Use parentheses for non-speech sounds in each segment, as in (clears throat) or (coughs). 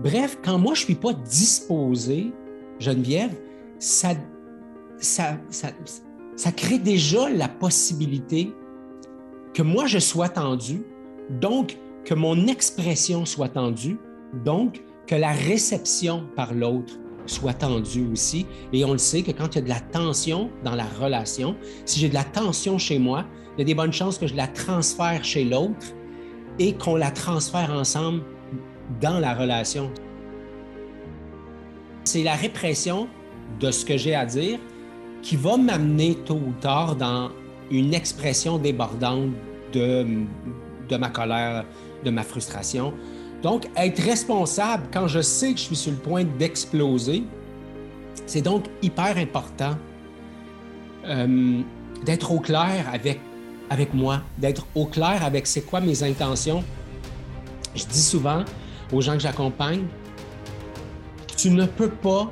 bref, quand moi, je ne suis pas disposé, Geneviève, ça, ça, ça, crée déjà la possibilité que moi, je sois tendu, donc que mon expression soit tendue, donc que la réception par l'autre soit tendue aussi. Et on le sait que quand il y a de la tension dans la relation, si j'ai de la tension chez moi, il y a des bonnes chances que je la transfère chez l'autre et qu'on la transfère ensemble dans la relation. C'est la répression de ce que j'ai à dire qui va m'amener tôt ou tard dans une expression débordante de, de ma colère, de ma frustration. Donc, être responsable quand je sais que je suis sur le point d'exploser, c'est donc hyper important euh, d'être au clair avec, avec moi, d'être au clair avec c'est quoi mes intentions. Je dis souvent aux gens que j'accompagne, tu ne peux pas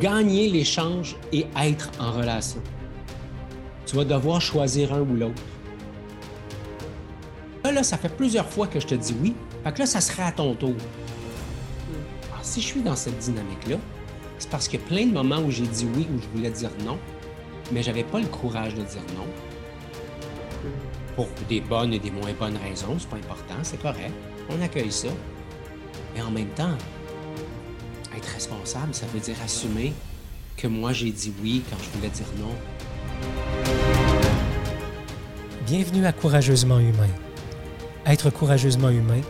gagner l'échange et être en relation. Tu vas devoir choisir un ou l'autre. Là, ça fait plusieurs fois que je te dis oui. Fait que là, ça serait à ton tour. Alors, si je suis dans cette dynamique-là, c'est parce qu'il y a plein de moments où j'ai dit oui, où je voulais dire non, mais je n'avais pas le courage de dire non. Pour des bonnes et des moins bonnes raisons, c'est pas important, c'est correct. On accueille ça. Mais en même temps, être responsable, ça veut dire assumer que moi j'ai dit oui quand je voulais dire non. Bienvenue à Courageusement Humain. Être courageusement humain,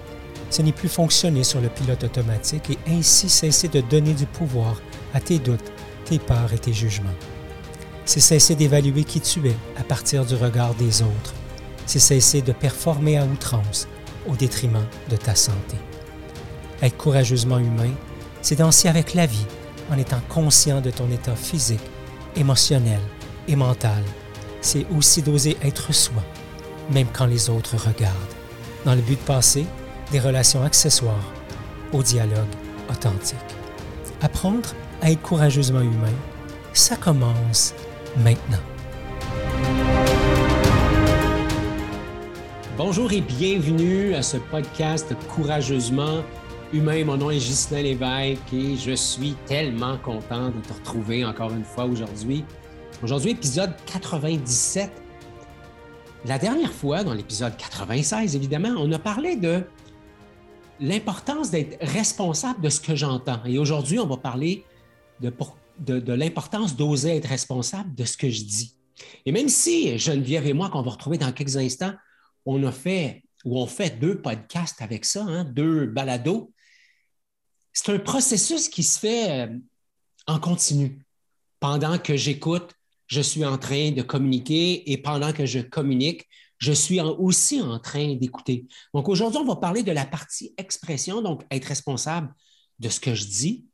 ce n'est plus fonctionner sur le pilote automatique et ainsi cesser de donner du pouvoir à tes doutes, tes peurs et tes jugements. C'est cesser d'évaluer qui tu es à partir du regard des autres. C'est cesser de performer à outrance au détriment de ta santé. Être courageusement humain, c'est danser avec la vie en étant conscient de ton état physique, émotionnel et mental. C'est aussi d'oser être soi, même quand les autres regardent, dans le but de passer des relations accessoires au dialogue authentique. Apprendre à être courageusement humain, ça commence maintenant. Bonjour et bienvenue à ce podcast Courageusement Humain. Mon nom est Ghislain Lévesque et je suis tellement content de te retrouver encore une fois aujourd'hui. Aujourd'hui, épisode 97. La dernière fois, dans l'épisode 96, évidemment, on a parlé de l'importance d'être responsable de ce que j'entends. Et aujourd'hui, on va parler de, de l'importance d'oser être responsable de ce que je dis. Et même si Geneviève et moi, qu'on va retrouver dans quelques instants, on a fait ou on fait deux podcasts avec ça, hein, deux balados, c'est un processus qui se fait euh, en continu. Pendant que j'écoute, je suis en train de communiquer et pendant que je communique, je suis aussi en train d'écouter. Donc aujourd'hui, on va parler de la partie expression, donc être responsable de ce que je dis.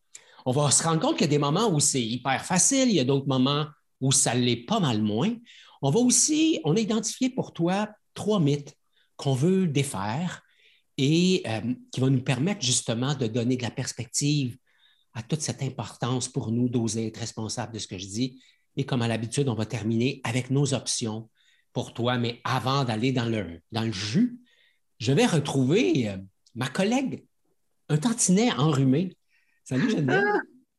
On va se rendre compte qu'il y a des moments où c'est hyper facile, il y a d'autres moments où ça l'est pas mal moins. On va aussi, on a identifié pour toi trois mythes qu'on veut défaire et euh, qui va nous permettre justement de donner de la perspective à toute cette importance pour nous d'oser être responsable de ce que je dis. Et comme à l'habitude, on va terminer avec nos options pour toi. Mais avant d'aller dans le, dans le jus, je vais retrouver euh, ma collègue, un tantinet enrhumé. Salut Geneviève.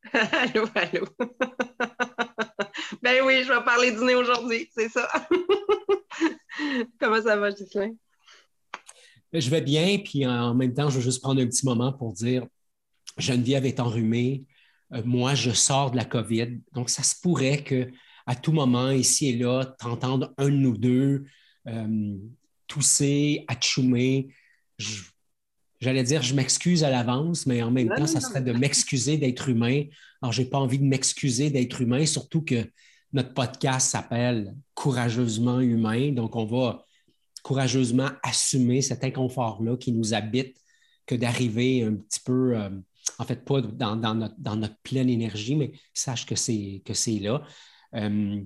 (laughs) allô, allô. (laughs) ben oui, je vais parler du nez aujourd'hui, c'est ça. (laughs) Comment ça va, Gislain? Je vais bien, puis en même temps, je veux juste prendre un petit moment pour dire Geneviève est enrhumée. Euh, moi, je sors de la COVID. Donc, ça se pourrait que à tout moment, ici et là, t'entendre un de nous deux euh, tousser, atchoumer. J'allais dire, je m'excuse à l'avance, mais en même temps, ça serait de m'excuser d'être humain. Alors, je n'ai pas envie de m'excuser d'être humain, surtout que notre podcast s'appelle Courageusement humain. Donc, on va courageusement assumer cet inconfort-là qui nous habite que d'arriver un petit peu, euh, en fait, pas dans, notre, pleine énergie, mais sache que c'est, que c'est là. Euh,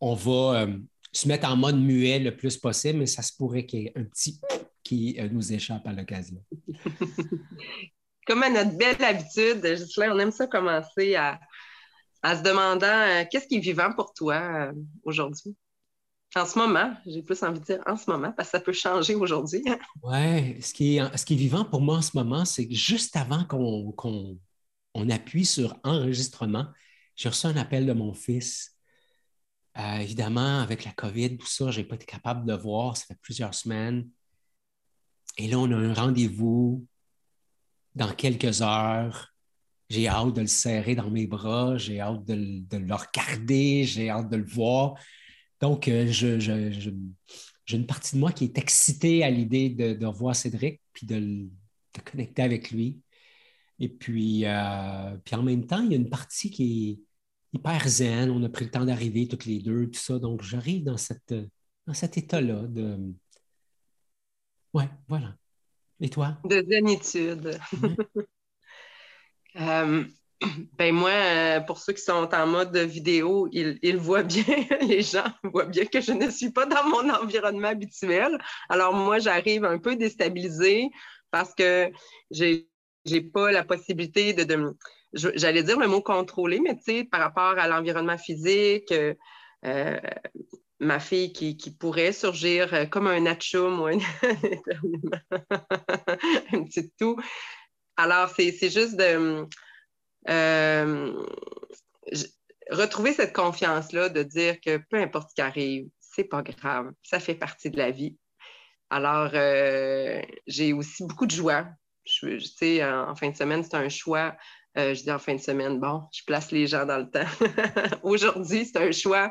on va euh, se mettre en mode muet le plus possible, mais ça se pourrait qu'il y ait un petit (laughs) qui nous échappe à l'occasion. (laughs) Comme à notre belle habitude, on aime ça commencer à, à se demandant qu'est-ce qui est vivant pour toi aujourd'hui? En ce moment, j'ai plus envie de dire en ce moment, parce que ça peut changer aujourd'hui. oui, ce, qui est, ce qui est vivant pour moi en ce moment, c'est que juste avant qu'on on appuie sur enregistrement, j'ai reçu un appel de mon fils. Euh, évidemment, avec la COVID, tout ça, je n'ai pas été capable de le voir. Ça fait plusieurs semaines. Et là, on a un rendez-vous dans quelques heures. J'ai hâte de le serrer dans mes bras, j'ai hâte de, le regarder, j'ai hâte de le voir. Donc, euh, j'ai une partie de moi qui est excitée à l'idée de, revoir Cédric puis de, de, connecter avec lui. Et puis, euh, puis en même temps, il y a une partie qui est hyper zen. On a pris le temps d'arriver toutes les deux, tout ça. Donc, j'arrive dans, cette, dans cet état-là de. Ouais, voilà. Et toi? De zénitude. (laughs) Euh, (coughs) ben moi, euh, pour ceux qui sont en mode vidéo, ils, voient bien, (laughs) les gens voient bien que je ne suis pas dans mon environnement habituel. Alors moi, j'arrive un peu déstabilisée parce que j'ai j'ai pas la possibilité de, j'allais dire le mot contrôler, mais tu sais, par rapport à l'environnement physique, euh, ma fille qui, pourrait surgir euh, comme un atchoum ou un, (laughs) un petit tout. Alors, c'est juste de retrouver cette confiance-là, de dire que peu importe ce qui arrive, c'est pas grave, ça fait partie de la vie. Alors, j'ai aussi beaucoup de joie je, sais, en, fin de semaine, c'est un choix. Euh, je dis en fin de semaine, bon, je place les gens dans le temps. (laughs) Aujourd'hui, c'est un choix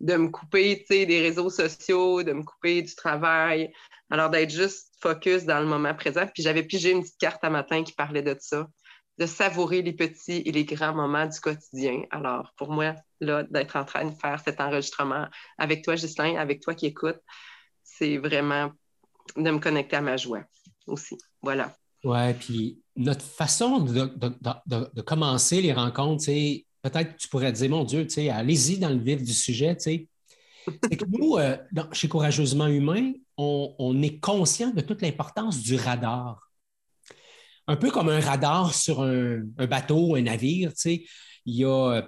de me couper des réseaux sociaux, de me couper du travail. Alors, d'être juste focus dans le moment présent. Puis j'avais pigé une petite carte un matin qui parlait de ça, de savourer les petits et les grands moments du quotidien. Alors, pour moi, là, d'être en train de faire cet enregistrement avec toi, Ghislain, avec toi qui écoutes, c'est vraiment de me connecter à ma joie aussi. Voilà. Oui, puis notre façon de, commencer les rencontres, peut-être tu pourrais dire, mon Dieu, allez-y dans le vif du sujet. C'est que nous, euh, chez Courageusement Humain, on, est conscient de toute l'importance du radar. Un peu comme un radar sur un, bateau, un navire, il y a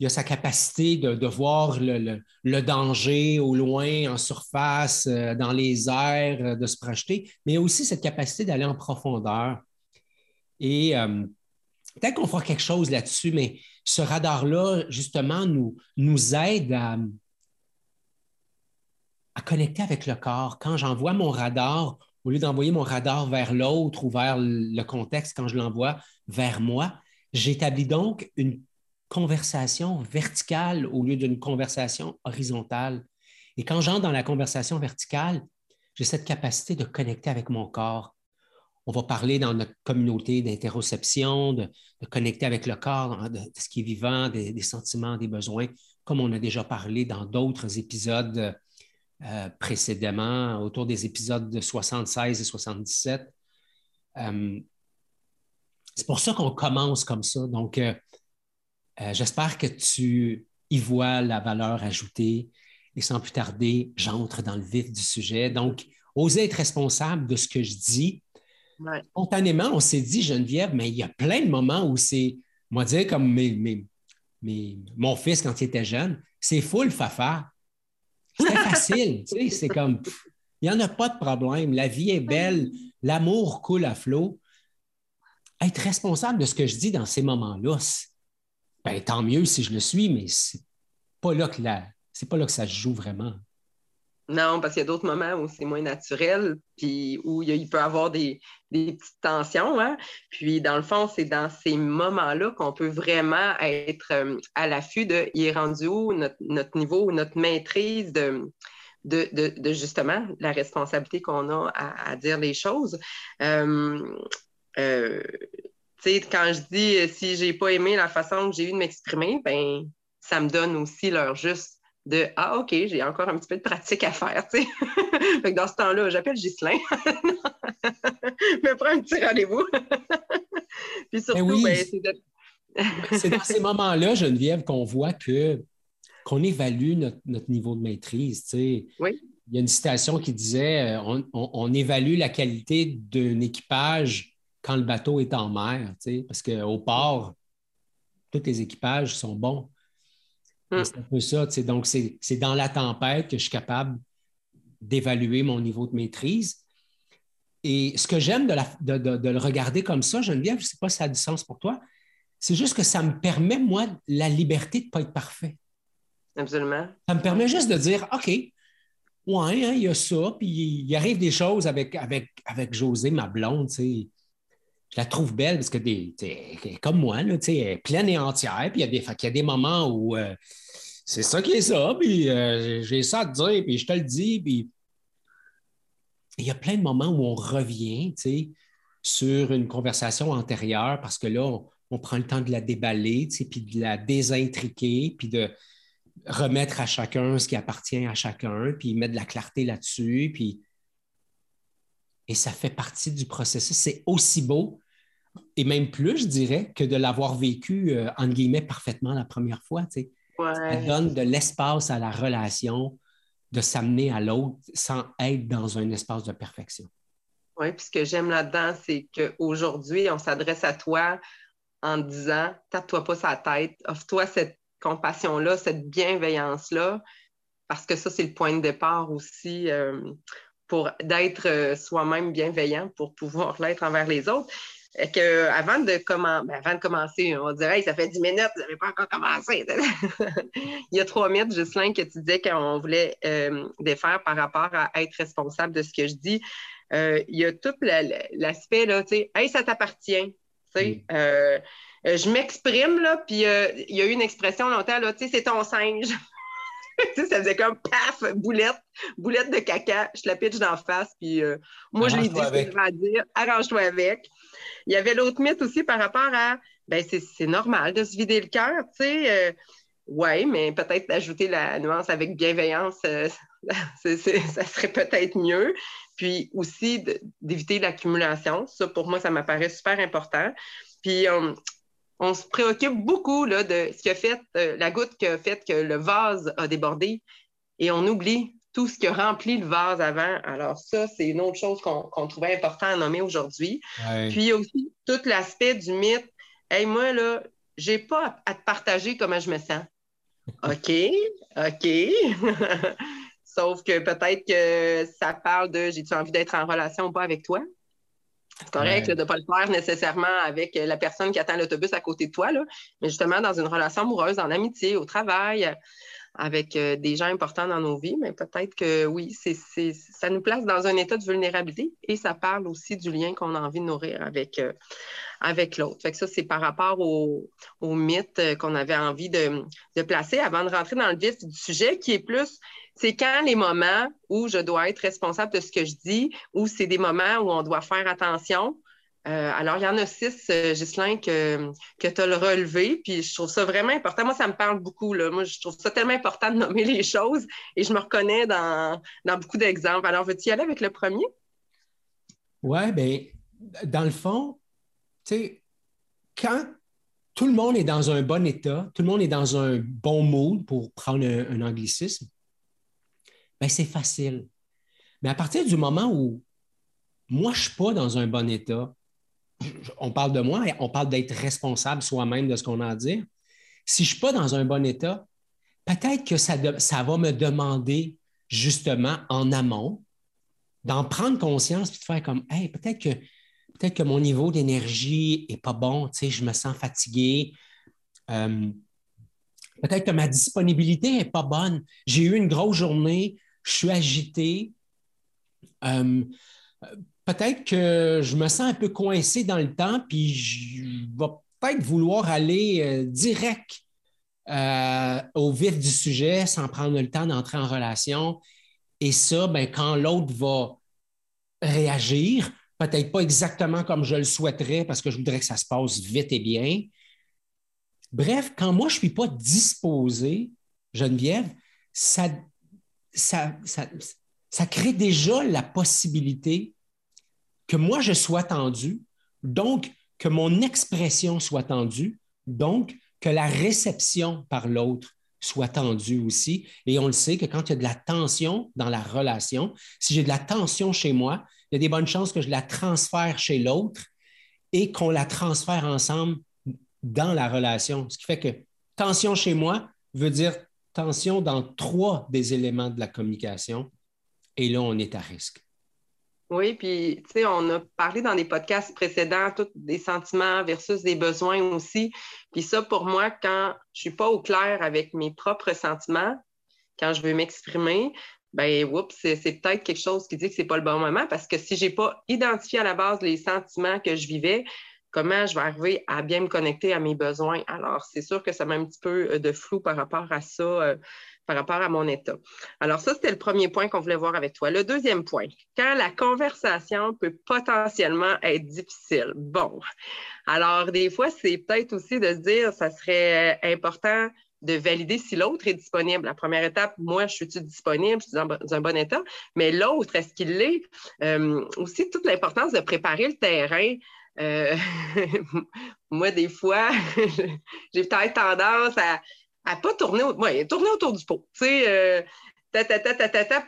il a sa capacité de, voir le, danger au loin, en surface, euh, dans les airs, euh, de se projeter, mais il a aussi cette capacité d'aller en profondeur. Et euh, peut-être qu'on fera quelque chose là-dessus, mais ce radar-là, justement, nous, nous aide à connecter avec le corps. Quand j'envoie mon radar, au lieu d'envoyer mon radar vers l'autre ou vers le contexte, quand je l'envoie vers moi, j'établis donc une conversation verticale au lieu d'une conversation horizontale. Et quand j'entre dans la conversation verticale, j'ai cette capacité de connecter avec mon corps. On va parler dans notre communauté d'interoception, de, connecter avec le corps, de, ce qui est vivant, des, sentiments, des besoins, comme on a déjà parlé dans d'autres épisodes euh, précédemment, autour des épisodes de 76 et 77. Euh, c'est pour ça qu'on commence comme ça. Donc, euh, j'espère que tu y vois la valeur ajoutée. Et sans plus tarder, j'entre dans le vif du sujet. Donc, oser être responsable de ce que je dis. Spontanément, on s'est dit, Geneviève, mais il y a plein de moments où c'est, moi, dire comme mon fils quand il était jeune, c'est full fafa. C'est facile, tu sais, c'est comme, il n'y en a pas de problème. La vie est belle, l'amour coule à flot. Être responsable de ce que je dis dans ces moments-là, ben, tant mieux si je le suis, mais c'est pas là que c'est pas là que ça se joue vraiment. Non, parce qu'il y a d'autres moments où c'est moins naturel, puis où il, peut y avoir des, petites tensions. Hein. Puis, dans le fond, c'est dans ces moments-là qu'on peut vraiment être euh, à l'affût de il est rendu où notre, niveau, notre maîtrise de, justement la responsabilité qu'on a à, dire les choses. Euh, euh, quand je dis si j'ai pas aimé la façon que j'ai eu de m'exprimer, ben ça me donne aussi leur juste de Ah, OK, j'ai encore un petit peu de pratique à faire. (laughs) dans ce temps-là, j'appelle Ghislain. (laughs) me prends un petit rendez-vous. (laughs) Puis surtout, ben, c'est c'est dans ces moments-là, Geneviève, qu'on voit que qu'on évalue notre, niveau de maîtrise. Oui. Il y a une citation qui disait euh, on évalue la qualité d'un équipage quand le bateau est en mer, parce qu'au port, tous les équipages sont bons. Mm. C'est un peu ça. Donc, c'est dans la tempête que je suis capable d'évaluer mon niveau de maîtrise. Et ce que j'aime de, de, le regarder comme ça, Geneviève, je ne sais pas si ça a du sens pour toi, c'est juste que ça me permet, moi, la liberté de ne pas être parfait. Absolument. Ça me permet juste de dire, OK, ouais, hein, il y a ça, puis il arrive des choses avec, avec, avec José, ma blonde, tu sais. Je la trouve belle parce que des, comme moi, là, elle est pleine et entière, puis il y, a des, moments où euh, c'est ça qui est ça, puis euh, j'ai ça à te dire, puis je te le dis, puis il y a plein de moments où on revient, sur une conversation antérieure parce que là, on, prend le temps de la déballer, puis de la désintriquer, puis de remettre à chacun ce qui appartient à chacun, puis mettre de la clarté là-dessus, puis... Et ça fait partie du processus. C'est aussi beau, et même plus, je dirais, que de l'avoir vécu, euh, entre guillemets, parfaitement la première fois. Ça donne de l'espace à la relation, de s'amener à l'autre sans être dans un espace de perfection. Oui, puis ce que j'aime là-dedans, c'est qu'aujourd'hui, on s'adresse à toi en disant tape-toi pas sa tête, offre-toi cette compassion-là, cette bienveillance-là, parce que ça, c'est le point de départ aussi euh, pour d'être euh, soi-même bienveillant pour pouvoir (laughs) l'être envers les autres que avant de, ben, avant de commencer, on dirait ça fait 10 minutes, vous n'avez pas encore commencé. (laughs) Il y a trois minutes, Ghislain, que tu disais qu'on voulait euh, défaire par rapport à être responsable de ce que je dis. Euh, il y a tout l'aspect, là, tu sais, hey, ça t'appartient. Tu euh, je m'exprime, là, puis il y a eu une expression longtemps, là, tu sais, c'est ton singe. (laughs) ça faisait comme paf, boulette, boulette de caca, je la pitch d'en face, puis moi, je lui dis ce que je vais dire, arrange-toi avec. Il y avait l'autre mythe aussi par rapport à, ben c'est normal de se vider le cœur, tu sais. Euh, oui, mais peut-être d'ajouter la nuance avec bienveillance, euh, (laughs) ça serait peut-être mieux. Puis aussi d'éviter l'accumulation. Ça, pour moi, ça m'apparaît super important. Puis on, se préoccupe beaucoup là, de ce qui a fait, euh, la goutte qui a fait que le vase a débordé. Et on oublie tout ce qui a rempli le vase avant. Alors, ça, c'est une autre chose qu'on trouvait important à nommer aujourd'hui. Puis, aussi tout l'aspect du mythe. Hey, moi, là, j'ai pas à, te partager comment je me sens. (laughs) OK, OK. (laughs) Sauf que peut-être que ça parle de j'ai-tu envie d'être en relation ou pas avec toi? C'est correct de ne pas le faire nécessairement avec la personne qui attend l'autobus à côté de toi, là, mais justement dans une relation amoureuse, en amitié, au travail, avec euh, des gens importants dans nos vies, mais peut-être que oui, c'est, ça nous place dans un état de vulnérabilité et ça parle aussi du lien qu'on a envie de nourrir avec, euh, avec l'autre. Fait que ça, c'est par rapport au, au mythe euh, qu'on avait envie de, de, placer avant de rentrer dans le vif du sujet, qui est plus, c'est quand les moments où je dois être responsable de ce que je dis, ou c'est des moments où on doit faire attention, euh, alors, il y en a six, euh, Ghislain, que, que tu as le relevé, puis je trouve ça vraiment important. Moi, ça me parle beaucoup. Là. Moi, je trouve ça tellement important de nommer les choses et je me reconnais dans, beaucoup d'exemples. Alors, veux-tu y aller avec le premier? Oui, bien, dans le fond, tu sais, quand tout le monde est dans un bon état, tout le monde est dans un bon mood, pour prendre un, anglicisme, bien, c'est facile. Mais à partir du moment où moi, je ne suis pas dans un bon état, on parle de moi, on parle d'être responsable soi-même de ce qu'on a à dire. Si je ne suis pas dans un bon état, peut-être que ça, ça, va me demander justement en amont d'en prendre conscience et de faire comme Hey, peut-être que, peut que mon niveau d'énergie n'est pas bon, je me sens fatigué. Euh, peut-être que ma disponibilité n'est pas bonne. J'ai eu une grosse journée, je suis agité. Euh, peut-être que je me sens un peu coincé dans le temps, puis je vais peut-être vouloir aller euh, direct euh, au vif du sujet sans prendre le temps d'entrer en relation. Et ça, ben, quand l'autre va réagir, peut-être pas exactement comme je le souhaiterais parce que je voudrais que ça se passe vite et bien. Bref, quand moi, je ne suis pas disposé, Geneviève, ça, ça, crée déjà la possibilité que moi je sois tendu, donc que mon expression soit tendue, donc que la réception par l'autre soit tendue aussi. Et on le sait que quand il y a de la tension dans la relation, si j'ai de la tension chez moi, il y a des bonnes chances que je la transfère chez l'autre et qu'on la transfère ensemble dans la relation. Ce qui fait que tension chez moi, veut dire tension dans trois des éléments de la communication. Et là, on est à risque. Oui, puis, tu sais, on a parlé dans des podcasts précédents, tous des sentiments versus des besoins aussi. Puis ça, pour moi, quand je ne suis pas au clair avec mes propres sentiments, quand je veux m'exprimer, ben, oups, c'est peut-être quelque chose qui dit que ce n'est pas le bon moment parce que si je n'ai pas identifié à la base les sentiments que je vivais, comment je vais arriver à bien me connecter à mes besoins. Alors, c'est sûr que ça met un petit peu euh, de flou par rapport à ça, euh, par rapport à mon état. Alors, ça, c'était le premier point qu'on voulait voir avec toi. Le deuxième point, quand la conversation peut potentiellement être difficile. Bon, alors, des fois, c'est peut-être aussi de se dire, ça serait important de valider si l'autre est disponible. La première étape, moi, je suis-tu disponible, je suis dans, un bon état, mais l'autre, est-ce qu'il l'est? Euh, aussi, toute l'importance de préparer le terrain. Euh, (laughs) moi, des fois, (laughs) j'ai peut-être tendance à ne pas tourner, tourner autour du pot. Tu sais, euh,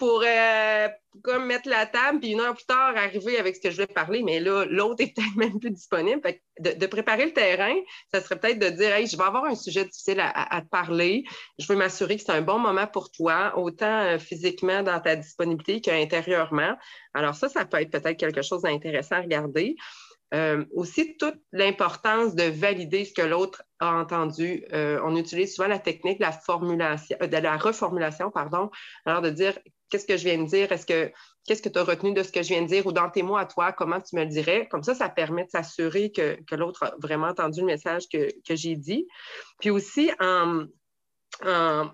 pour euh, comme mettre la table, puis une heure plus tard, arriver avec ce que je vais parler, mais là, l'autre (laughs) est peut-être même plus disponible. de, préparer le terrain, ça serait peut-être de dire Hey, je vais avoir un sujet difficile à, te parler. Je veux m'assurer que c'est un bon moment pour toi, autant physiquement dans ta disponibilité qu'intérieurement. Alors, ça, ça peut être peut-être quelque chose d'intéressant à regarder. Euh, aussi, toute l'importance de valider ce que l'autre a entendu. Euh, on utilise souvent la technique de la, formulation, euh, de la reformulation, pardon, alors de dire qu'est-ce que je viens de dire, est-ce que qu'est-ce que tu as retenu de ce que je viens de dire? Ou dans tes mots à toi, comment tu me le dirais? Comme ça, ça permet de s'assurer que, l'autre a vraiment entendu le message que, j'ai dit. Puis aussi, en,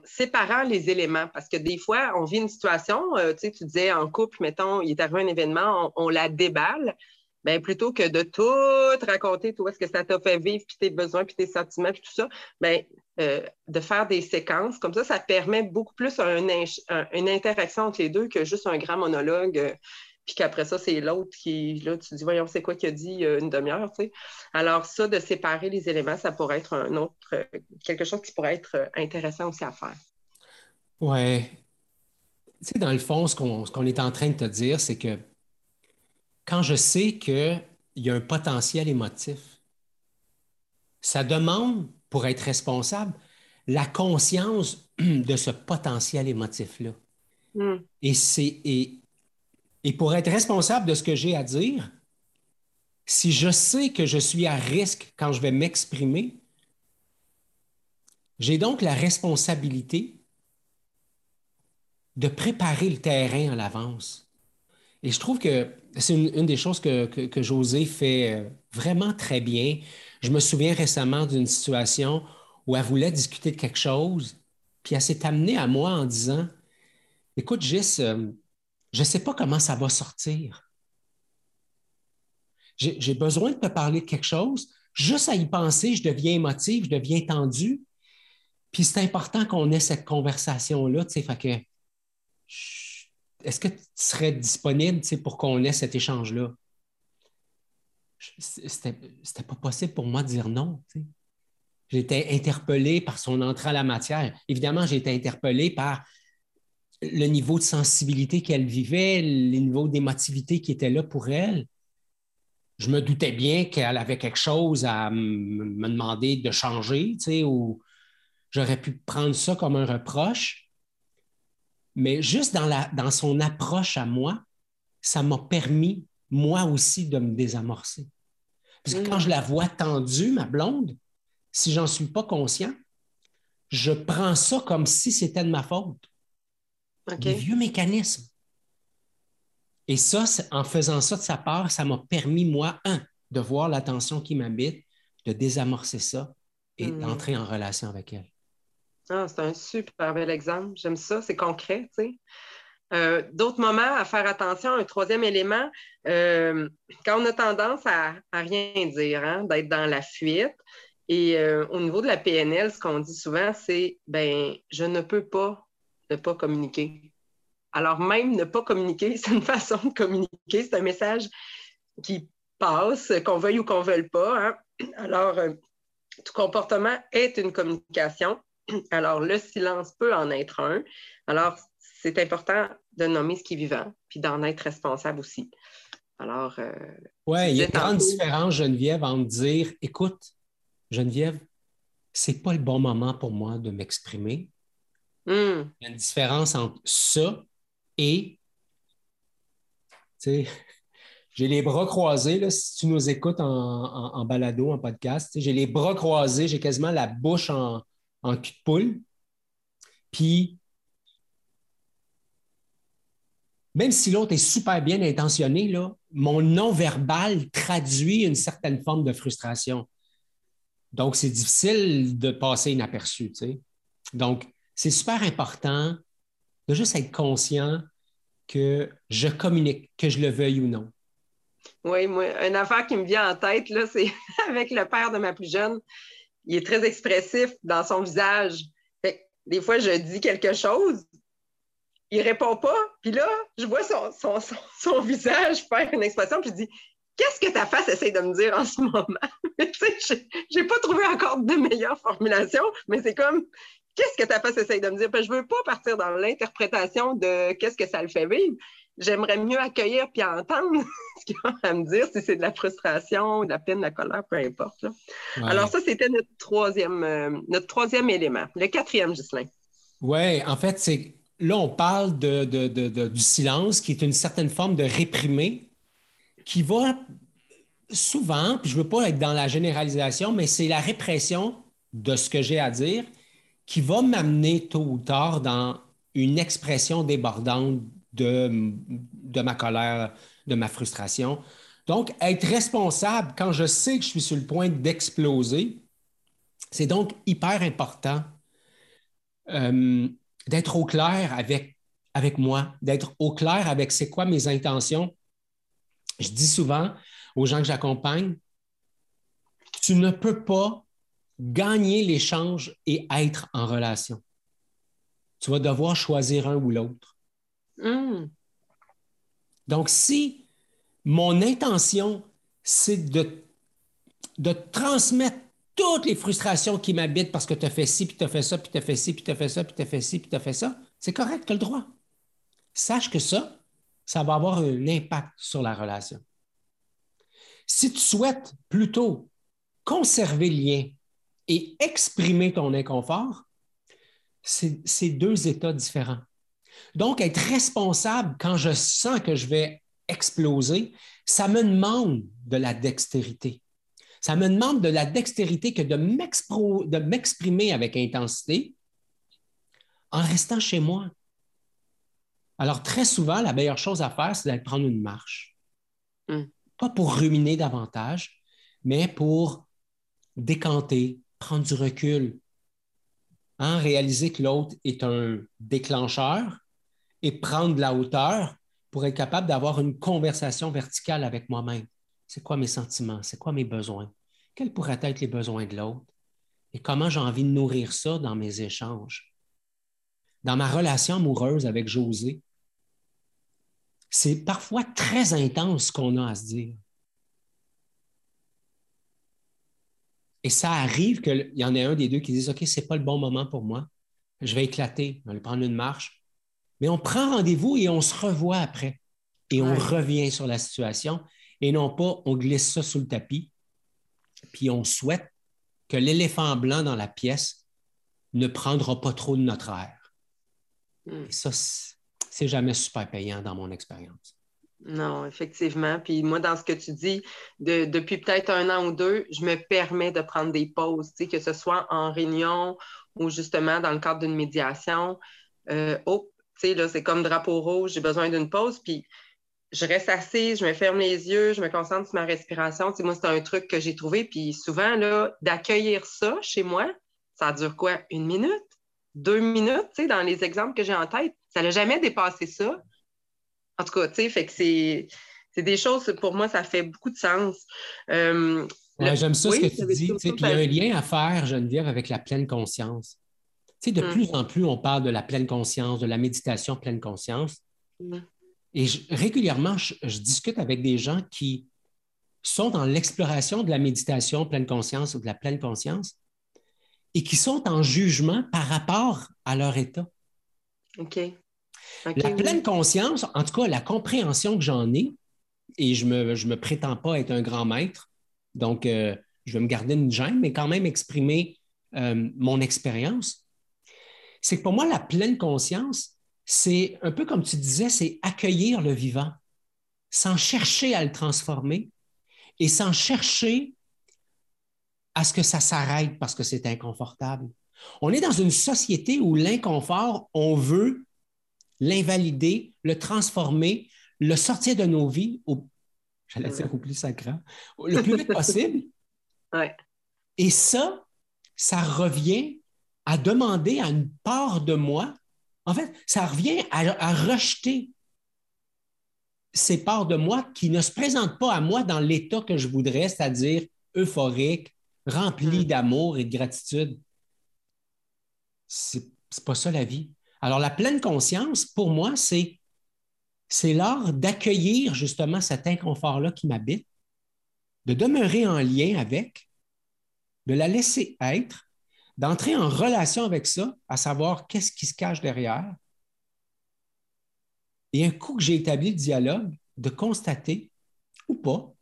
séparant les éléments, parce que des fois, on vit une situation, tu sais, tu disais en couple, mettons, il est arrivé un événement, on la déballe, ben, plutôt que de tout raconter, toi, ce que ça t'a fait vivre, puis tes besoins, puis tes sentiments, puis tout ça, ben, euh, de faire des séquences. Comme ça, ça permet beaucoup plus une interaction entre les deux que juste un grand monologue. Euh, puis qu'après ça, c'est l'autre qui, là, tu dis, voyons, c'est quoi qu'il a dit euh, une demi-heure, tu sais. Alors, ça, de séparer les éléments, ça pourrait être un autre, quelque chose qui pourrait être intéressant aussi à faire. Ouais. Tu sais, dans le fond, ce qu'on est en train de te dire, c'est que quand je sais qu'il y a un potentiel émotif. Ça demande, pour être responsable, la conscience (clears throat) de ce potentiel émotif-là. Hmm. Et, et, et pour être responsable de ce que j'ai à dire, si je sais que je suis à risque quand je vais m'exprimer, j'ai donc la responsabilité de préparer le terrain à l'avance. Et je trouve que c'est une, des choses que, que, José fait euh, vraiment très bien. Je me souviens récemment d'une situation où elle voulait discuter de quelque chose, puis elle s'est amenée à moi en disant Écoute, Gis, euh, je ne sais pas comment ça va sortir. J'ai besoin de te parler de quelque chose. Juste à y penser, je deviens émotive, je deviens tendue. Puis c'est important qu'on ait cette conversation-là, tu sais, fait que est-ce que tu serais disponible pour qu'on ait cet échange-là? C'était, pas possible pour moi de dire non. J'étais interpellé par son entrée à la matière. Évidemment, j'ai été interpellé par le niveau de sensibilité qu'elle vivait, le niveau d'émotivité qui était là pour elle. Je me doutais bien qu'elle avait quelque chose à me demander de changer, ou j'aurais pu prendre ça comme un reproche. Mais juste dans, la, dans son approche à moi, ça m'a permis, moi aussi, de me désamorcer. Parce que quand je la vois tendue, ma blonde, si j'en suis pas conscient, je prends ça comme si c'était de ma faute. Des vieux mécanismes. Et ça, en faisant ça de sa part, ça m'a permis, moi, un, de voir l'attention qui m'habite, de désamorcer ça et hmm. d'entrer en relation avec elle. Ah, c'est un super bel exemple. J'aime ça, c'est concret, euh, D'autres moments à faire attention, un troisième élément, euh, quand on a tendance à, rien dire, hein, d'être dans la fuite, et euh, au niveau de la PNL, ce qu'on dit souvent, c'est ben, je ne peux pas ne pas communiquer. Alors, même ne pas communiquer, (laughs) c'est une façon de communiquer, c'est un message qui passe, qu'on veuille ou qu'on ne veuille pas. Hein. Alors, tout comportement est une communication. (clears throat) Alors, le silence peut en être un. Alors, c'est important de nommer ce qui est vivant, puis d'en être responsable aussi. Alors. Euh, oui, il y a une grande différence, Geneviève, entre dire écoute, Geneviève, c'est pas le bon moment pour moi de m'exprimer. Hmm. Il y a une différence entre ça et, tu sais, (laughs) j'ai les bras croisés, là, si tu nous écoutes en, balado, en podcast, j'ai les bras croisés, j'ai quasiment la bouche en, en cul de poule. Puis, même si l'autre est super bien intentionné, là, mon non-verbal traduit une certaine forme de frustration. Donc, c'est difficile de passer inaperçu. Donc, c'est super important de juste être conscient que je communique, que je le veuille ou non. Oui, moi, une affaire qui me vient en tête, c'est (laughs) avec le père de ma plus jeune. Il est très expressif dans son visage. des fois, je dis quelque chose, il répond pas, puis là, je vois son, visage faire une expression, puis je dis Qu'est-ce que ta face essaie de me dire en ce moment? (laughs) sais, j'ai pas trouvé encore de meilleure formulation, mais c'est comme Qu'est-ce que ta face essaie de me dire? Je je veux pas partir dans l'interprétation de qu'est-ce que ça le fait vivre j'aimerais mieux accueillir puis entendre (laughs) ce qu'il a à me dire, si c'est de la frustration, de la peine, de la colère, peu importe. Alors, ça, c'était notre troisième, euh, notre troisième élément. Le quatrième, Ghislain. Oui, en fait, c'est là, on parle de, du silence, qui est une certaine forme de réprimer, qui va souvent, puis je ne veux pas être dans la généralisation, mais c'est la répression de ce que j'ai à dire qui va m'amener tôt ou tard dans une expression débordante de, ma colère, de ma frustration. Donc, être responsable quand je sais que je suis sur le point d'exploser, c'est donc hyper important euh, d'être au clair avec, avec moi, d'être au clair avec c'est quoi mes intentions. Je dis souvent aux gens que j'accompagne, tu ne peux pas gagner l'échange et être en relation. Tu vas devoir choisir un ou l'autre. Hmm. Donc, si mon intention, c'est de, de transmettre toutes les frustrations qui m'habitent parce que tu as fait ci, puis tu as fait ça, puis tu as fait ci, puis tu as fait ça, puis tu as fait ci, puis tu as fait ça, c'est correct, tu as le droit. Sache que ça, ça va avoir un impact sur la relation. Si tu souhaites plutôt conserver le lien et exprimer ton inconfort, c'est deux états différents. Donc, être responsable quand je sens que je vais exploser, ça me demande de la dextérité. Ça me demande de la dextérité que de m'exprimer avec intensité en restant chez moi. Alors, très souvent, la meilleure chose à faire, c'est d'aller prendre une marche. Hmm. Pas pour ruminer davantage, mais pour décanter, prendre du recul, hein, réaliser que l'autre est un déclencheur et prendre de la hauteur pour être capable d'avoir une conversation verticale avec moi-même. C'est quoi mes sentiments? C'est quoi mes besoins? Quels pourraient être les besoins de l'autre? Et comment j'ai envie de nourrir ça dans mes échanges? Dans ma relation amoureuse avec José, c'est parfois très intense ce qu'on a à se dire. Et ça arrive qu'il y en ait un des deux qui dise OK, ce n'est pas le bon moment pour moi. Je vais éclater, je vais prendre une marche, mais on prend rendez-vous et on se revoit après. Et on revient sur la situation. Et non pas, on glisse ça sous le tapis. Puis on souhaite que l'éléphant blanc dans la pièce ne prendra pas trop de notre air. Hmm. Et ça, c'est jamais super payant dans mon expérience. Non, effectivement. Puis moi, dans ce que tu dis, depuis peut-être un an ou deux, je me permets de prendre des pauses, que ce soit en réunion ou justement dans le cadre d'une médiation. Euh, oh, c'est comme drapeau rouge, j'ai besoin d'une pause. Puis je reste assise, je me ferme les yeux, je me concentre sur ma respiration. moi, c'est un truc que j'ai trouvé. Puis souvent, là, d'accueillir ça chez moi, ça dure quoi? Une minute? Deux minutes, dans les exemples que j'ai en tête. Ça n'a jamais dépassé ça. En tout cas, tu sais, fait que c'est, des choses, pour moi, ça fait beaucoup de sens. Euh, j'aime ça ce que tu dis. Puis il y a un lien à faire, Geneviève, avec la pleine conscience de mm. plus en plus, on parle de la pleine conscience, de la méditation pleine conscience. Mm. Et régulièrement, je, discute avec des gens qui sont dans l'exploration de la méditation pleine conscience ou de la pleine conscience et qui sont en jugement par rapport à leur état. OK. la pleine conscience, en tout cas, la compréhension que j'en ai, et je ne me, me, prétends pas être un grand maître, donc euh, je vais me garder une gêne, mais quand même exprimer euh, mon expérience, c'est que pour moi, la pleine conscience, c'est un peu comme tu disais, c'est accueillir le vivant sans chercher à le transformer et sans chercher à ce que ça s'arrête parce que c'est inconfortable. On est dans une société où l'inconfort, on veut l'invalider, le transformer, le sortir de nos vies au, j'allais dire au plus sacré, le plus vite possible. (laughs) Et ça, ça revient à demander à une part de moi, en fait, ça revient à, rejeter ces parts de moi qui ne se présentent pas à moi dans l'état que je voudrais, c'est-à-dire euphorique, rempli mm. d'amour et de gratitude. C'est pas ça la vie. Alors, la pleine conscience, pour moi, c'est c'est l'art d'accueillir justement cet inconfort-là qui m'habite, de demeurer en lien avec, de la laisser être, d'entrer en relation avec ça, à savoir qu'est-ce qui se cache derrière. Et un coup que j'ai établi le dialogue, de constater, ou pas,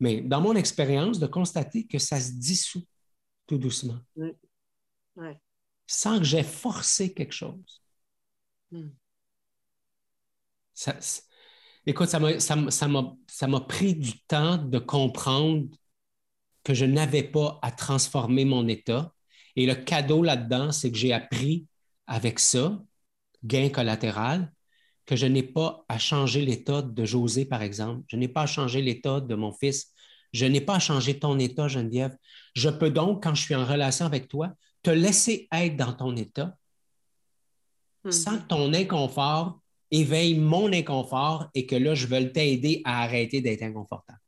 mais dans mon expérience, de constater que ça se dissout tout doucement. Sans que j'aie forcé quelque chose. Hmm. écoute, ça m'a pris du temps de comprendre que je n'avais pas à transformer mon état. Et le cadeau là-dedans, c'est que j'ai appris avec ça, gain collatéral, que je n'ai pas à changer l'état de José, par exemple. Je n'ai pas à changer l'état de mon fils. Je n'ai pas à changer ton état, Geneviève. Je peux donc, quand je suis en relation avec toi, te laisser être dans ton état hmm. sans que ton inconfort éveille mon inconfort et que là, je veux t'aider à arrêter d'être inconfortable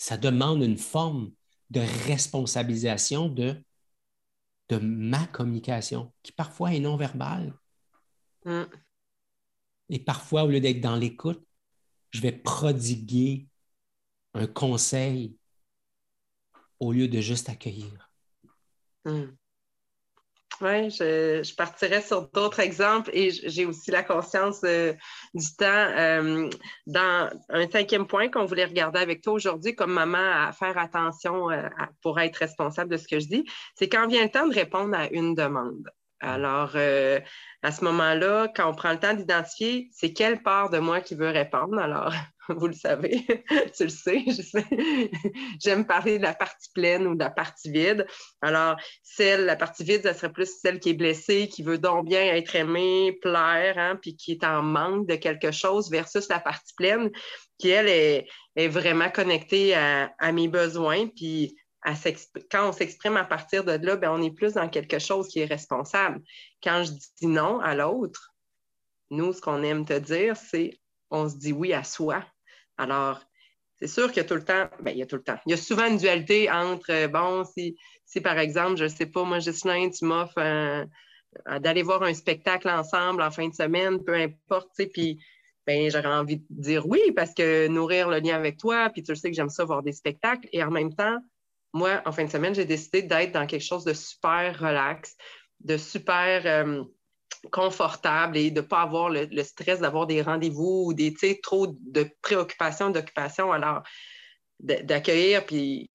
ça demande une forme de responsabilisation de, de ma communication, qui parfois est non verbale. Mm. Et parfois, au lieu d'être dans l'écoute, je vais prodiguer un conseil au lieu de juste accueillir. Mm. Je, je, partirais sur d'autres exemples et j'ai aussi la conscience euh, du temps. Euh, dans un cinquième point qu'on voulait regarder avec toi aujourd'hui comme maman à faire attention euh, pour être responsable de ce que je dis, c'est quand vient le temps de répondre à une demande. Alors, à ce moment-là, quand on prend le temps d'identifier, c'est quelle part de moi qui veut répondre? Alors, (laughs) vous le savez, (laughs) tu le sais, (laughs) j'aime parler de la partie pleine ou de la partie vide. Alors, celle, la partie vide, ça serait plus celle qui est blessée, qui veut donc bien être aimée, plaire, hein, puis qui est en manque de quelque chose versus la partie pleine, qui, elle, est, vraiment connectée à, mes besoins, puis quand on s'exprime à partir de là, ben, on est plus dans quelque chose qui est responsable. Quand je dis non à l'autre, nous, ce qu'on aime te dire, c'est on se dit oui à soi. Alors, c'est sûr qu'il y a tout le temps, bien, il y a tout le temps. Il y a souvent une dualité entre, euh, bon, si, par exemple, je ne sais pas, moi, Gislain, tu m'offres d'aller voir un spectacle ensemble en fin de semaine, peu importe, tu sais, puis ben, j'aurais envie de dire oui parce que nourrir le lien avec toi, puis tu le sais que j'aime ça voir des spectacles. Et en même temps, moi, en fin de semaine, j'ai décidé d'être dans quelque chose de super relax, de super. Euh, confortable et de ne pas avoir le, stress d'avoir des rendez-vous ou des, trop de préoccupations, d'occupations. Alors, d'accueillir, puis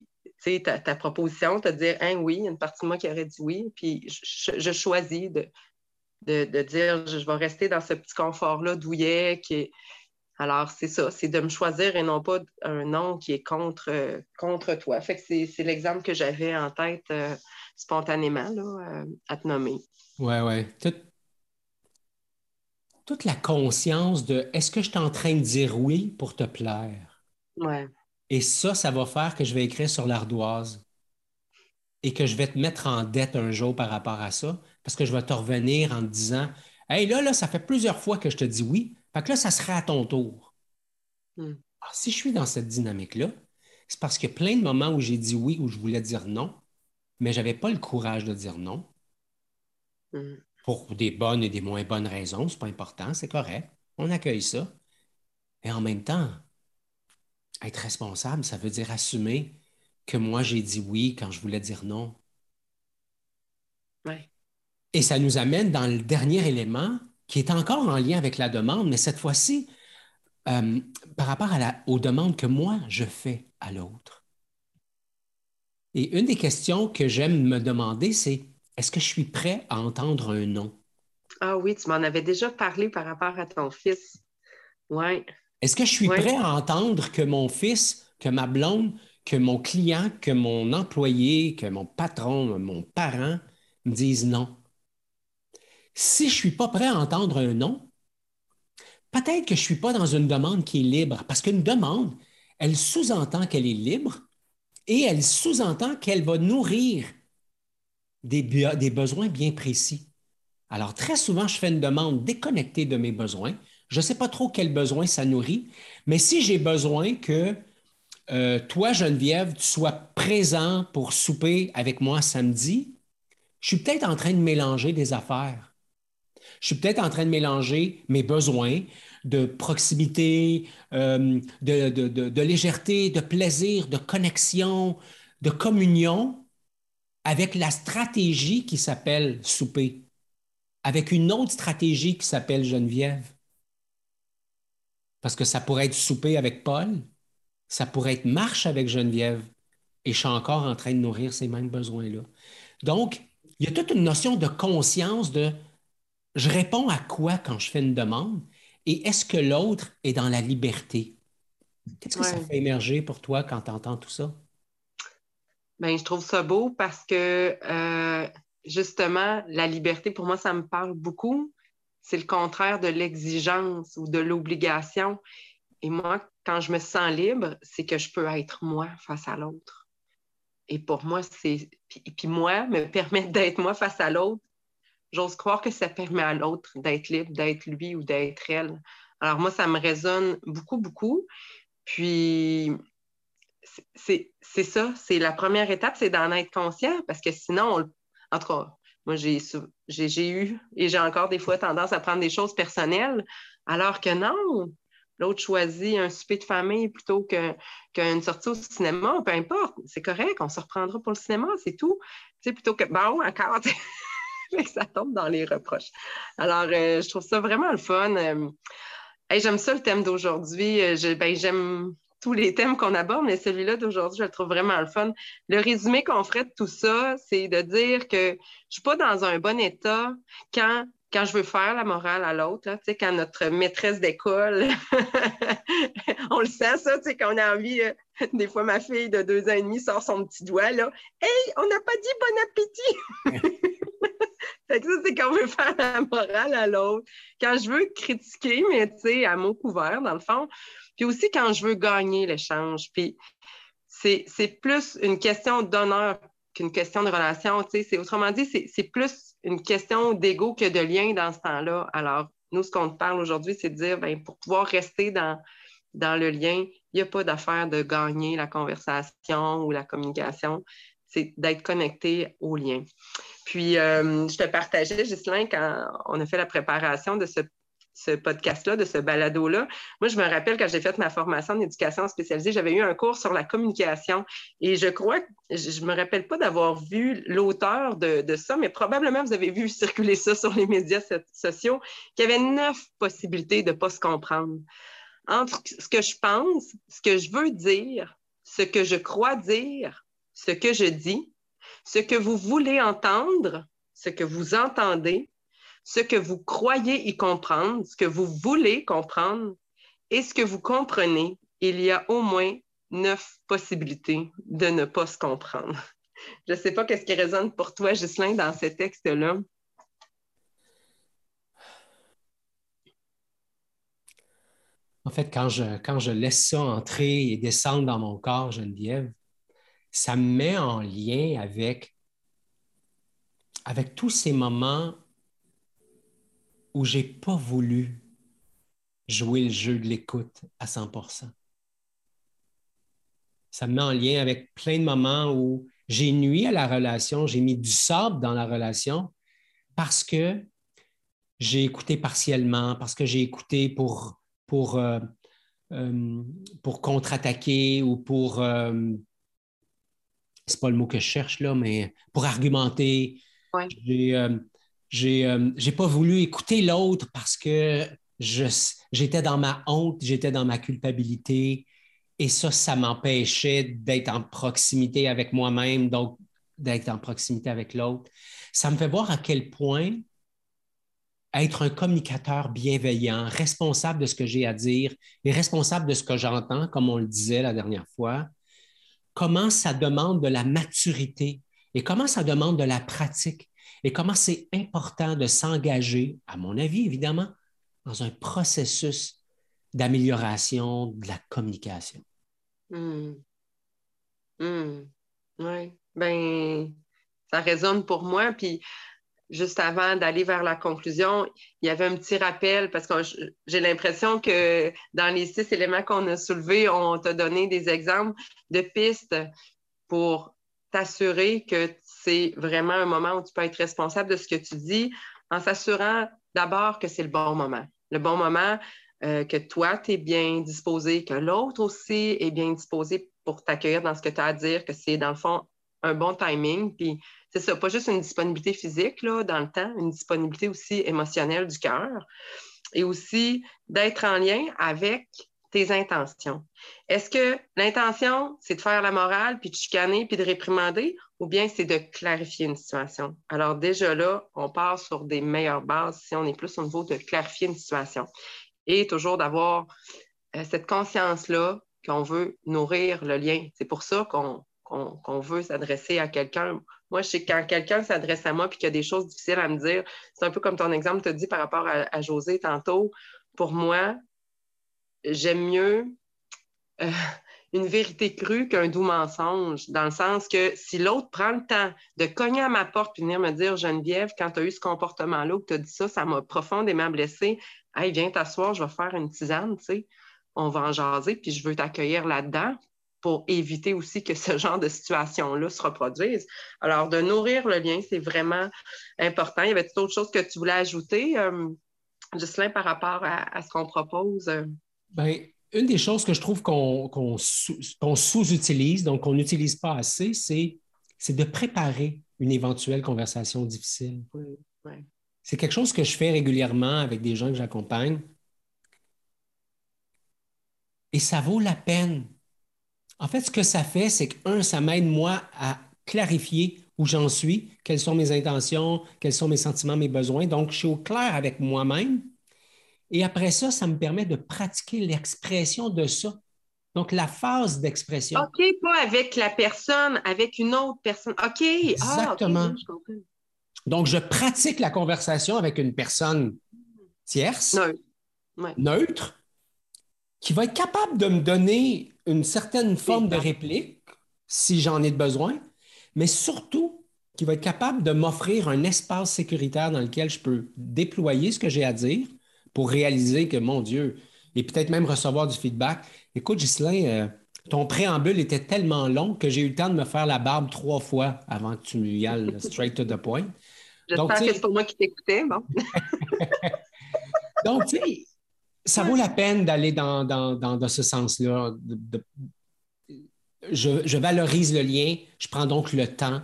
ta, ta proposition, te dire, hein, oui, il y a une partie de moi qui aurait dit oui, puis je, choisis de, de, dire, je, vais rester dans ce petit confort-là douillet qui est... Alors, c'est ça, c'est de me choisir et non pas un nom qui est contre, contre toi. Fait que c'est l'exemple que j'avais en tête euh, spontanément là, euh, à te nommer. Oui, oui toute la conscience de est-ce que je suis en train de dire oui pour te plaire? Ouais. Et ça, ça va faire que je vais écrire sur l'ardoise et que je vais te mettre en dette un jour par rapport à ça parce que je vais te revenir en te disant Hey, là, là, ça fait plusieurs fois que je te dis oui. Fait que là, ça serait à ton tour. Hmm. si je suis dans cette dynamique-là, c'est parce qu'il y a plein de moments où j'ai dit oui, où je voulais dire non, mais je n'avais pas le courage de dire non. Hmm pour des bonnes et des moins bonnes raisons, c'est pas important, c'est correct. On accueille ça. Et en même temps, être responsable, ça veut dire assumer que moi, j'ai dit oui quand je voulais dire non. Et ça nous amène dans le dernier élément qui est encore en lien avec la demande, mais cette fois-ci, euh, par rapport à la, aux demandes que moi, je fais à l'autre. Et une des questions que j'aime me demander, c'est est-ce que je suis prêt à entendre un non? Ah oui, tu m'en avais déjà parlé par rapport à ton fils. Oui. Est-ce que je suis prêt à entendre que mon fils, que ma blonde, que mon client, que mon employé, que mon patron, mon parent me disent non? Si je ne suis pas prêt à entendre un non, peut-être que je ne suis pas dans une demande qui est libre, parce qu'une demande, elle sous-entend qu'elle est libre et elle sous-entend qu'elle va nourrir des, besoins bien précis. Alors, très souvent, je fais une demande déconnectée de mes besoins. Je ne sais pas trop quel besoin ça nourrit, mais si j'ai besoin que euh, toi, Geneviève, tu sois présent pour souper avec moi samedi, je suis peut-être en train de mélanger des affaires. Je suis peut-être en train de mélanger mes besoins de proximité, euh, de, légèreté, de plaisir, de connexion, de communion avec la stratégie qui s'appelle souper, avec une autre stratégie qui s'appelle Geneviève. Parce que ça pourrait être souper avec Paul, ça pourrait être marche avec Geneviève, et je suis encore en train de nourrir ces mêmes besoins-là. Donc, il y a toute une notion de conscience de je réponds à quoi quand je fais une demande et est-ce que l'autre est dans la liberté? Qu'est-ce que ça fait émerger pour toi quand tu entends tout ça? Bien, je trouve ça beau parce que euh, justement, la liberté, pour moi, ça me parle beaucoup. C'est le contraire de l'exigence ou de l'obligation. Et moi, quand je me sens libre, c'est que je peux être moi face à l'autre. Et pour moi, c'est. puis moi, me (laughs) permettre d'être moi face à l'autre, j'ose croire que ça permet à l'autre d'être libre, d'être lui ou d'être elle. Alors moi, ça me résonne beaucoup, beaucoup. Puis, c'est ça, c'est la première étape, c'est d'en être conscient, parce que sinon, en tout cas, moi, j'ai eu et j'ai encore des fois tendance à prendre des choses personnelles, alors que non, l'autre choisit un souper de famille plutôt qu'une sortie au cinéma, peu importe, c'est correct, on se reprendra pour le cinéma, c'est tout. Tu sais, plutôt que, bon, encore, (laughs) ça tombe dans les reproches. Alors, euh, je trouve ça vraiment le fun. Euh, j'aime ça le thème d'aujourd'hui. Euh, ben, j'aime tous les thèmes qu'on aborde, mais celui-là d'aujourd'hui, je le trouve vraiment le fun. Le résumé qu'on ferait de tout ça, c'est de dire que je ne suis pas dans un bon état quand quand je veux faire la morale à l'autre, quand notre maîtresse d'école, (laughs) on le sent, ça, quand on a envie, (laughs) des fois, ma fille de deux ans et demi sort son petit doigt, là, Hey, on n'a pas dit bon appétit! (laughs) Fait que ça, c'est quand je veux faire la morale à l'autre. Quand je veux critiquer, mais à mot couvert, dans le fond. Puis aussi quand je veux gagner l'échange. Puis c'est plus une question d'honneur qu'une question de relation. Sais, autrement dit, c'est plus une question d'ego que de lien dans ce temps-là. Alors, nous, ce qu'on te parle aujourd'hui, c'est de dire, bien, pour pouvoir rester dans, dans le lien, il n'y a pas d'affaire de gagner la conversation ou la communication c'est d'être connecté au lien. Puis, euh, je te partageais, Ghislain, quand on a fait la préparation de ce, podcast-là, de ce balado-là. Moi, je me rappelle quand j'ai fait ma formation en éducation spécialisée, j'avais eu un cours sur la communication et je crois, je ne me rappelle pas d'avoir vu l'auteur de, de, ça, mais probablement vous avez vu circuler ça sur les médias sociaux, qu'il y avait neuf possibilités de ne pas se comprendre. Entre ce que je pense, ce que je veux dire, ce que je crois dire, ce que je dis, ce que vous voulez entendre, ce que vous entendez, ce que vous croyez y comprendre, ce que vous voulez comprendre et ce que vous comprenez. Il y a au moins neuf possibilités de ne pas se comprendre. Je ne sais pas qu'est-ce qui résonne pour toi, Ghislain, dans ce texte-là. En fait, quand je, quand je laisse ça entrer et descendre dans mon corps, Geneviève, ça me met en lien avec, avec tous ces moments où je n'ai pas voulu jouer le jeu de l'écoute à 100% Ça me met en lien avec plein de moments où j'ai nuit à la relation, j'ai mis du sable dans la relation parce que j'ai écouté partiellement, parce que j'ai écouté pour, pour, euh, euh, pour contre-attaquer ou pour euh, c'est pas le mot que je cherche là, mais pour argumenter. J'ai, euh, euh, j'ai, pas voulu écouter l'autre parce que j'étais dans ma honte, j'étais dans ma culpabilité et ça, ça m'empêchait d'être en proximité avec moi-même, donc d'être en proximité avec l'autre. Ça me fait voir à quel point être un communicateur bienveillant, responsable de ce que j'ai à dire et responsable de ce que j'entends, comme on le disait la dernière fois, comment ça demande de la maturité et comment ça demande de la pratique et comment c'est important de s'engager, à mon avis évidemment, dans un processus d'amélioration de la communication. Hmm. Hmm. Oui, ben ça résonne pour moi. Puis juste avant d'aller vers la conclusion, il y avait un petit rappel parce que j'ai l'impression que dans les six éléments qu'on a soulevés, on t'a donné des exemples de pistes pour t'assurer que c'est vraiment un moment où tu peux être responsable de ce que tu dis en s'assurant d'abord que c'est le bon moment. Le bon moment, euh, que toi, tu es bien disposé, que l'autre aussi est bien disposé pour t'accueillir dans ce que tu as à dire, que c'est dans le fond un bon timing. Puis c'est ça, pas juste une disponibilité physique là, dans le temps, une disponibilité aussi émotionnelle du cœur. Et aussi d'être en lien avec intentions. Est-ce que l'intention, c'est de faire la morale, puis de chicaner, puis de réprimander, ou bien c'est de clarifier une situation? Alors déjà là, on part sur des meilleures bases si on est plus au niveau de clarifier une situation. Et toujours d'avoir euh, cette conscience-là qu'on veut nourrir le lien. C'est pour ça qu'on veut s'adresser à quelqu'un. Moi, je sais que quand quelqu'un s'adresse à moi et qu'il y a des choses difficiles à me dire, c'est un peu comme ton exemple te dit par rapport à, José tantôt. Pour moi, j'aime mieux euh, une vérité crue qu'un doux mensonge, dans le sens que si l'autre prend le temps de cogner à ma porte et venir me dire Geneviève, quand tu as eu ce comportement-là, que tu as dit ça, ça m'a profondément blessé. Hey, viens t'asseoir, je vais faire une tisane, tu sais. On va en jaser, puis je veux t'accueillir là-dedans pour éviter aussi que ce (laughs) genre de situation-là se reproduise. Alors, de nourrir le lien, c'est vraiment important. Y avait d'autres choses que tu voulais ajouter, euh, par rapport à, ce qu'on propose? Bien, une des choses que je trouve qu'on sous-utilise, donc qu'on n'utilise pas assez, c'est de préparer une éventuelle conversation difficile. C'est quelque chose que je fais régulièrement avec des gens que j'accompagne. Et ça vaut la peine en fait, ce que ça fait, c'est que, un, ça m'aide, moi, à clarifier où j'en suis, quelles sont mes intentions, quels sont mes sentiments, mes besoins. Donc, je suis au clair avec moi-même. Et après ça, ça me permet de pratiquer l'expression de ça. Donc, la phase d'expression. OK, pas avec la personne, avec une autre personne. OK. Ah, Exactement. Donc, je pratique la conversation avec une personne tierce, neutre qui va être capable de me donner une certaine forme de réplique si j'en ai besoin, mais surtout qui va être capable de m'offrir un espace sécuritaire dans lequel je peux déployer ce que j'ai à dire pour réaliser que, mon Dieu, et peut-être même recevoir du feedback. Écoute, Ghislain, euh, ton préambule était tellement long que j'ai eu le temps de me faire la barbe trois fois avant que tu y ailles (laughs) straight to the point. J'espère que c'est pour moi qui t'écoutais. Bon. (laughs) Donc, tu sais, ça vaut la peine d'aller dans, ce sens-là. je, valorise le lien, je prends donc le temps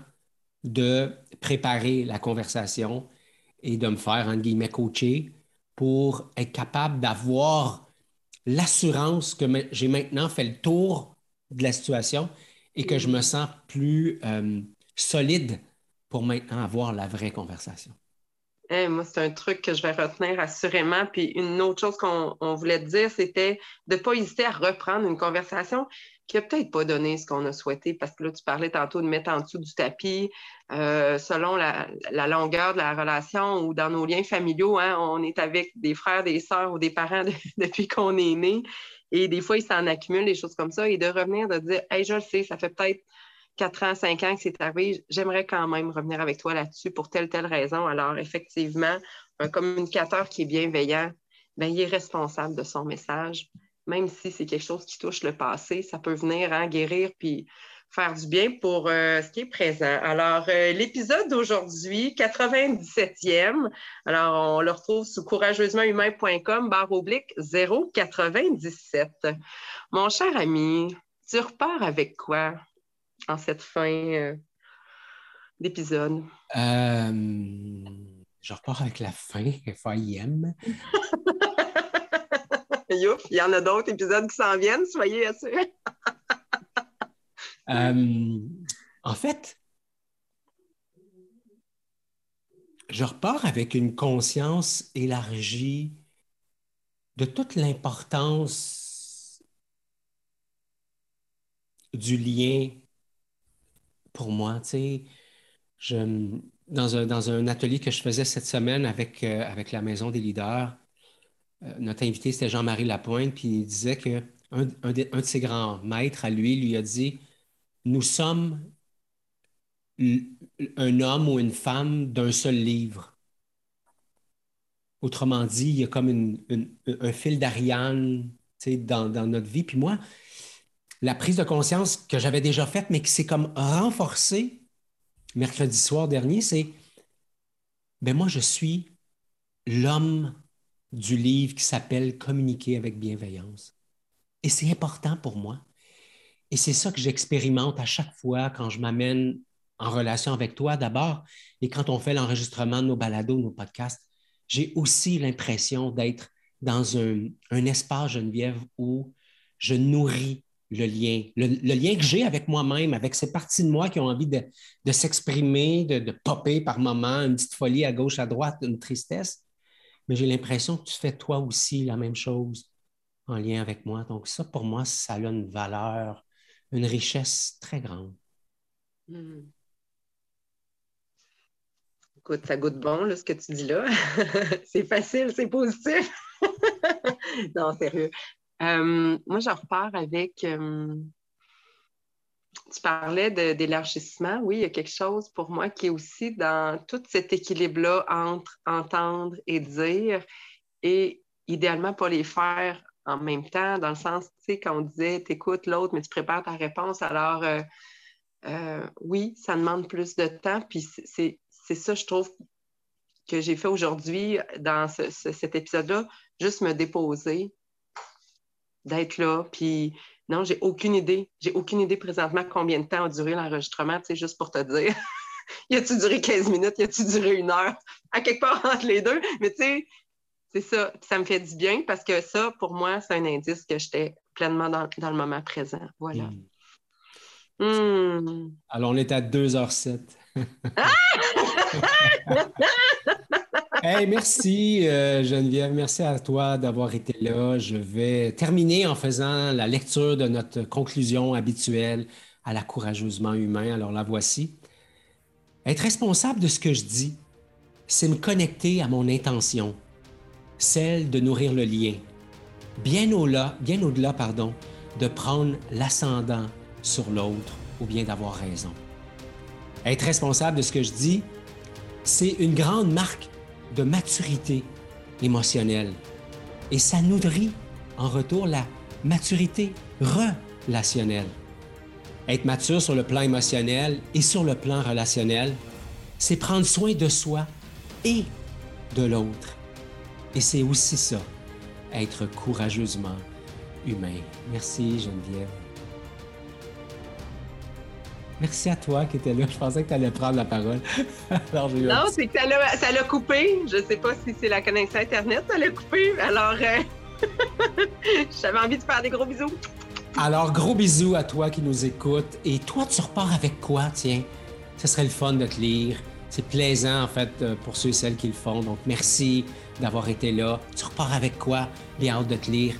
de préparer la conversation et de me faire, entre guillemets, coacher pour être capable d'avoir l'assurance que j'ai maintenant fait le tour de la situation et que je me sens plus euh, solide pour maintenant avoir la vraie conversation moi, c'est un truc que je vais retenir assurément. Puis une autre chose qu'on voulait dire, c'était de ne pas hésiter à reprendre une conversation qui n'a peut-être pas donné ce qu'on a souhaité, parce que là, tu parlais tantôt de mettre en dessous du tapis, euh, selon la, longueur de la relation ou dans nos liens familiaux, hein, on est avec des frères, des sœurs ou des parents (laughs) depuis qu'on est né. Et des fois, il s'en accumule des choses comme ça. Et de revenir, de dire, hey, je le sais, ça fait peut-être 4 ans, 5 ans que c'est arrivé, j'aimerais quand même revenir avec toi là-dessus pour telle, telle raison. Alors, effectivement, un communicateur qui est bienveillant, bien, il est responsable de son message. Même si c'est quelque chose qui touche le passé, ça peut venir en guérir puis faire du bien pour euh, ce qui est présent. Alors, euh, l'épisode d'aujourd'hui, 97e, alors on le retrouve sur courageusementhumain.com, barre oblique 097. Mon cher ami, tu repars avec quoi? en cette fin euh, d'épisode? Je repars avec la fin, FIM. (laughs) Il y en a d'autres épisodes qui s'en viennent, soyez assurés. (laughs) Euh, en fait, je repars avec une conscience élargie de toute l'importance du lien pour moi. Tu sais, je, dans, un, atelier que je faisais cette semaine avec, euh, avec la Maison des leaders, euh, notre invité, c'était Jean-Marie Lapointe, puis il disait de, un de ses grands maîtres à lui lui a dit Nous sommes un homme ou une femme d'un seul livre. Autrement dit, il y a comme un fil d'Ariane dans, dans notre vie. Puis moi, la prise de conscience que j'avais déjà faite, mais qui s'est comme renforcée mercredi soir dernier, c'est ben moi, je suis l'homme du livre qui s'appelle Communiquer avec bienveillance. Et c'est important pour moi. Et c'est ça que j'expérimente à chaque fois quand je m'amène en relation avec toi d'abord et quand on fait l'enregistrement de nos balados, nos podcasts. J'ai aussi l'impression d'être dans un, un, espace, Geneviève, où je nourris le lien, le, lien que j'ai avec moi-même, avec ces parties de moi qui ont envie de, s'exprimer, de, de, popper par moments, une petite folie à gauche, à droite, une tristesse. J'ai l'impression que tu fais toi aussi la même chose en lien avec moi. Donc ça, pour moi, ça a une valeur, une richesse très grande. Hmm. Écoute, ça goûte bon, là, ce que tu dis là. (laughs) c'est facile, c'est positif. (laughs) non, sérieux. Euh, moi, je repars avec. Euh, tu parlais d'élargissement. Oui, il y a quelque chose pour moi qui est aussi dans tout cet équilibre-là entre entendre et dire, et idéalement pas les faire en même temps, dans le sens, tu sais, quand on disait, t'écoutes l'autre, mais tu prépares ta réponse, alors euh, oui, ça demande plus de temps, puis c'est ça, je trouve, que j'ai fait aujourd'hui dans cet épisode-là, juste me déposer, d'être là. Puis non, j'ai aucune idée. J'ai aucune idée présentement combien de temps a duré l'enregistrement, tu sais, juste pour te dire. (laughs) y a-tu duré 15 minutes? Y a-tu duré une heure? À quelque part entre les deux. Mais tu sais, c'est ça. ça me fait du bien parce que ça, pour moi, c'est un indice que j'étais pleinement dans, le moment présent. Voilà. Hmm. Hmm. Alors, on est à 2h07. (laughs) (laughs) hey, merci euh, Geneviève, merci à toi d'avoir été là. Je vais terminer en faisant la lecture de notre conclusion habituelle à la courageusement humain. Alors la voici. Être responsable de ce que je dis, c'est me connecter à mon intention, celle de nourrir le lien, bien au-delà, bien au-delà, pardon, de prendre l'ascendant sur l'autre ou bien d'avoir raison. Être responsable de ce que je dis, c'est une grande marque de maturité émotionnelle. Et ça nourrit en retour la maturité relationnelle. Être mature sur le plan émotionnel et sur le plan relationnel, c'est prendre soin de soi et de l'autre. Et c'est aussi ça, être courageusement humain. Merci Geneviève. Merci à toi qui étais là. Je pensais que tu allais prendre la parole. (laughs) non, c'est que ça l'a coupé. Je ne sais pas si c'est la connexion Internet, ça l'a coupé. Alors, euh, (laughs) j'avais envie de faire des gros bisous. Alors, gros bisous à toi qui nous écoutes. Et toi, tu repars avec quoi, tiens? Ce serait le fun de te lire. C'est plaisant, en fait, euh, pour ceux et celles qui le font. Donc, merci d'avoir été là. Tu repars avec quoi? Bien hâte de te lire.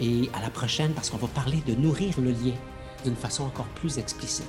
Et à la prochaine, parce qu'on va parler de nourrir le lien d'une façon encore plus explicite.